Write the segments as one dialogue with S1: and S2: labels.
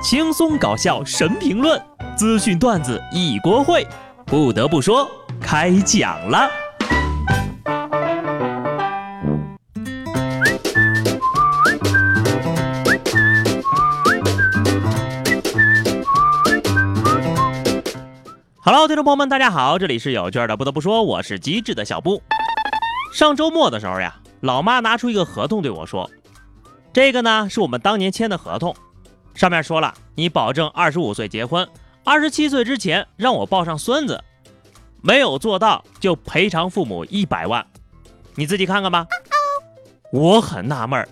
S1: 轻松搞笑神评论，资讯段子一锅烩。不得不说，开讲了。Hello，听众朋友们，大家好，这里是有趣的。不得不说，我是机智的小布。上周末的时候呀，老妈拿出一个合同对我说：“这个呢，是我们当年签的合同，上面说了，你保证二十五岁结婚，二十七岁之前让我抱上孙子，没有做到就赔偿父母一百万。你自己看看吧。”我很纳闷儿，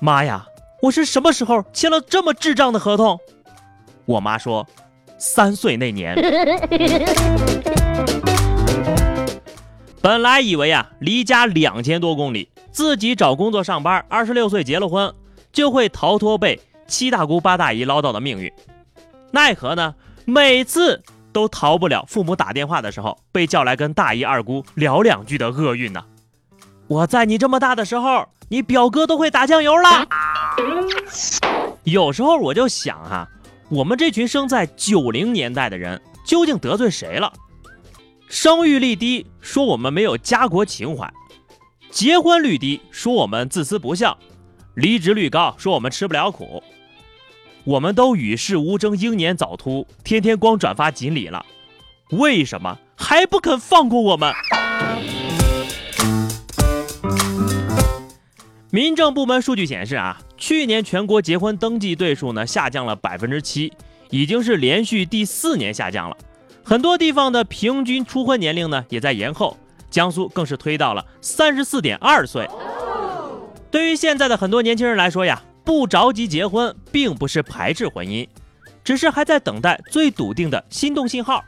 S1: 妈呀，我是什么时候签了这么智障的合同？我妈说。三岁那年，本来以为啊，离家两千多公里，自己找工作上班，二十六岁结了婚，就会逃脱被七大姑八大姨唠叨的命运。奈何呢，每次都逃不了父母打电话的时候被叫来跟大姨二姑聊两句的厄运呢。我在你这么大的时候，你表哥都会打酱油了。有时候我就想哈。我们这群生在九零年代的人究竟得罪谁了？生育率低，说我们没有家国情怀；结婚率低，说我们自私不孝；离职率高，说我们吃不了苦。我们都与世无争，英年早秃，天天光转发锦鲤了，为什么还不肯放过我们？民政部门数据显示啊。去年全国结婚登记对数呢下降了百分之七，已经是连续第四年下降了。很多地方的平均初婚年龄呢也在延后，江苏更是推到了三十四点二岁。对于现在的很多年轻人来说呀，不着急结婚并不是排斥婚姻，只是还在等待最笃定的心动信号。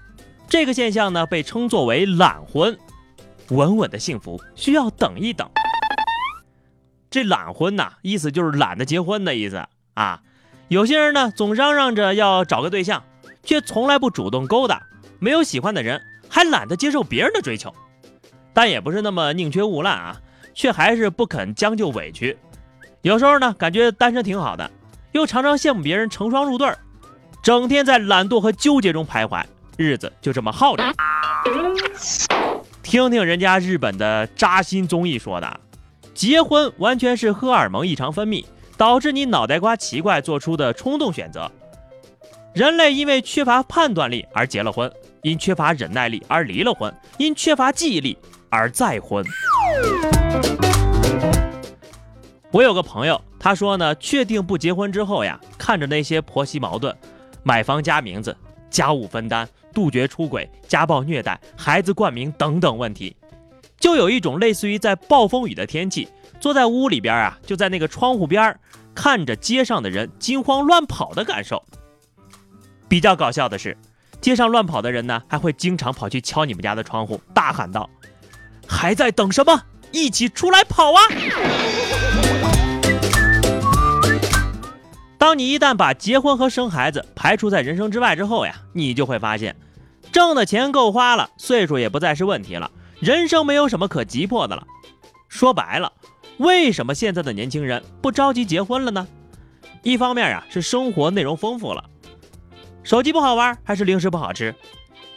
S1: 这个现象呢被称作为懒婚，稳稳的幸福需要等一等。这懒婚呐，意思就是懒得结婚的意思啊。有些人呢，总嚷嚷着要找个对象，却从来不主动勾搭，没有喜欢的人，还懒得接受别人的追求。但也不是那么宁缺毋滥啊，却还是不肯将就委屈。有时候呢，感觉单身挺好的，又常常羡慕别人成双入对，整天在懒惰和纠结中徘徊，日子就这么耗着。听听人家日本的扎心综艺说的。结婚完全是荷尔蒙异常分泌导致你脑袋瓜奇怪做出的冲动选择。人类因为缺乏判断力而结了婚，因缺乏忍耐力而离了婚，因缺乏记忆力而再婚。我有个朋友，他说呢，确定不结婚之后呀，看着那些婆媳矛盾、买房加名字、家务分担、杜绝出轨、家暴虐待、孩子冠名等等问题。就有一种类似于在暴风雨的天气，坐在屋里边啊，就在那个窗户边看着街上的人惊慌乱跑的感受。比较搞笑的是，街上乱跑的人呢，还会经常跑去敲你们家的窗户，大喊道：“还在等什么？一起出来跑啊！”当你一旦把结婚和生孩子排除在人生之外之后呀，你就会发现，挣的钱够花了，岁数也不再是问题了。人生没有什么可急迫的了。说白了，为什么现在的年轻人不着急结婚了呢？一方面啊，是生活内容丰富了，手机不好玩，还是零食不好吃，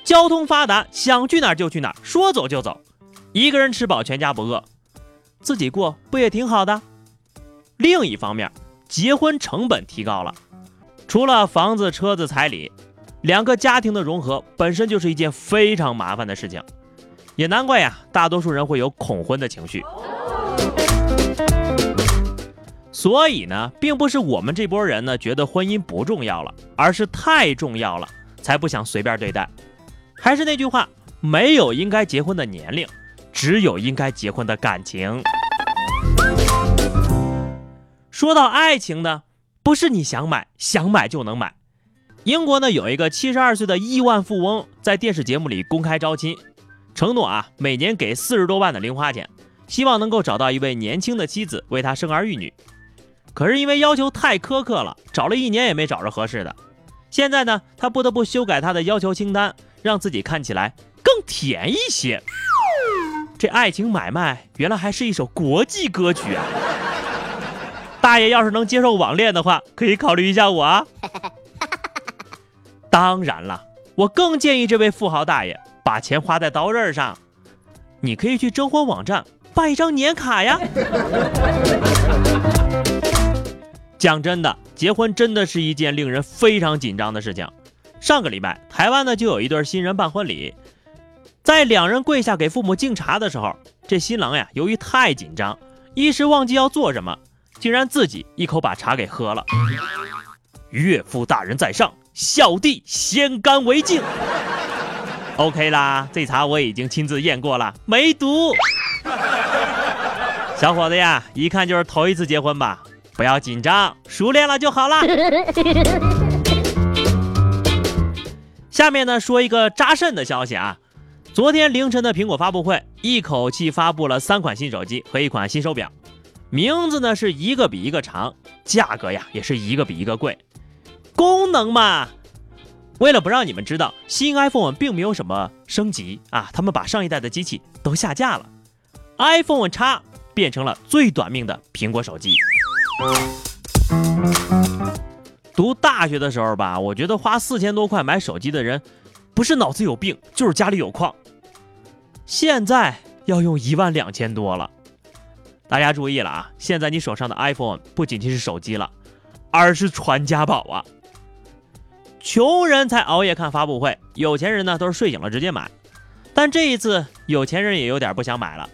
S1: 交通发达，想去哪儿就去哪儿，说走就走，一个人吃饱全家不饿，自己过不也挺好的？另一方面，结婚成本提高了，除了房子、车子、彩礼，两个家庭的融合本身就是一件非常麻烦的事情。也难怪呀，大多数人会有恐婚的情绪。所以呢，并不是我们这波人呢觉得婚姻不重要了，而是太重要了，才不想随便对待。还是那句话，没有应该结婚的年龄，只有应该结婚的感情。说到爱情呢，不是你想买想买就能买。英国呢有一个七十二岁的亿万富翁，在电视节目里公开招亲。承诺啊，每年给四十多万的零花钱，希望能够找到一位年轻的妻子为他生儿育女。可是因为要求太苛刻了，找了一年也没找着合适的。现在呢，他不得不修改他的要求清单，让自己看起来更甜一些。这爱情买卖原来还是一首国际歌曲啊！大爷要是能接受网恋的话，可以考虑一下我啊。当然了，我更建议这位富豪大爷把钱花在刀刃上。你可以去征婚网站办一张年卡呀。讲真的，结婚真的是一件令人非常紧张的事情。上个礼拜，台湾呢就有一对新人办婚礼，在两人跪下给父母敬茶的时候，这新郎呀由于太紧张，一时忘记要做什么，竟然自己一口把茶给喝了。岳父大人在上。小弟先干为敬。OK 啦，这茶我已经亲自验过了，没毒。小伙子呀，一看就是头一次结婚吧？不要紧张，熟练了就好了。下面呢，说一个扎肾的消息啊。昨天凌晨的苹果发布会，一口气发布了三款新手机和一款新手表，名字呢是一个比一个长，价格呀也是一个比一个贵。功能嘛，为了不让你们知道新 iPhone 并没有什么升级啊，他们把上一代的机器都下架了，iPhone X 变成了最短命的苹果手机。读大学的时候吧，我觉得花四千多块买手机的人，不是脑子有病，就是家里有矿。现在要用一万两千多了，大家注意了啊！现在你手上的 iPhone 不仅仅是手机了，而是传家宝啊！穷人才熬夜看发布会，有钱人呢都是睡醒了直接买。但这一次，有钱人也有点不想买了，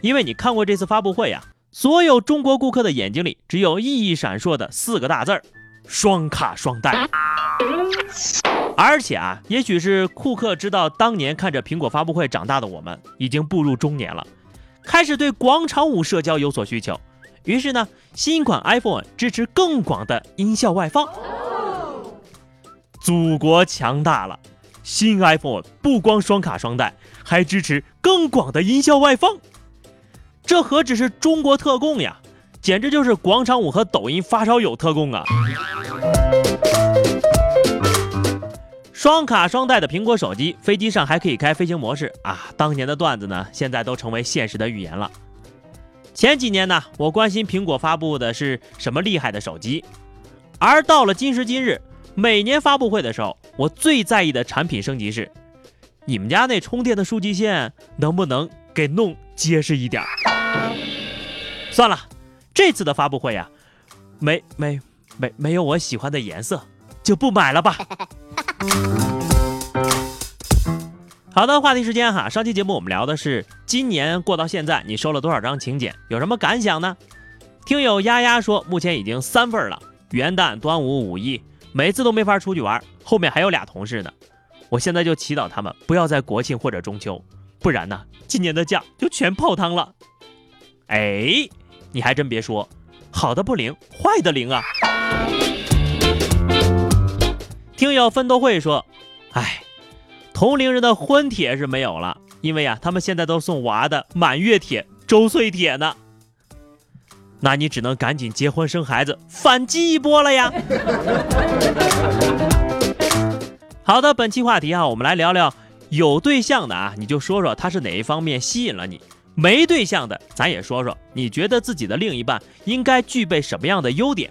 S1: 因为你看过这次发布会呀，所有中国顾客的眼睛里只有熠熠闪烁的四个大字儿：双卡双待。而且啊，也许是库克知道当年看着苹果发布会长大的我们已经步入中年了，开始对广场舞社交有所需求，于是呢，新款 iPhone 支持更广的音效外放。祖国强大了，新 iPhone 不光双卡双待，还支持更广的音效外放。这何止是中国特供呀，简直就是广场舞和抖音发烧友特供啊！双卡双待的苹果手机，飞机上还可以开飞行模式啊！当年的段子呢，现在都成为现实的预言了。前几年呢，我关心苹果发布的是什么厉害的手机，而到了今时今日。每年发布会的时候，我最在意的产品升级是，你们家那充电的数据线能不能给弄结实一点？算了，这次的发布会呀，没没没没有我喜欢的颜色，就不买了吧。好的，话题时间哈，上期节目我们聊的是今年过到现在，你收了多少张请柬，有什么感想呢？听友丫丫说，目前已经三份了，元旦、端午、五一。每次都没法出去玩，后面还有俩同事呢。我现在就祈祷他们不要在国庆或者中秋，不然呢，今年的假就全泡汤了。哎，你还真别说，好的不灵，坏的灵啊。听友奋斗会说，哎，同龄人的婚帖是没有了，因为啊，他们现在都送娃的满月帖、周岁帖呢。那你只能赶紧结婚生孩子，反击一波了呀！好的，本期话题啊，我们来聊聊有对象的啊，你就说说他是哪一方面吸引了你；没对象的，咱也说说，你觉得自己的另一半应该具备什么样的优点？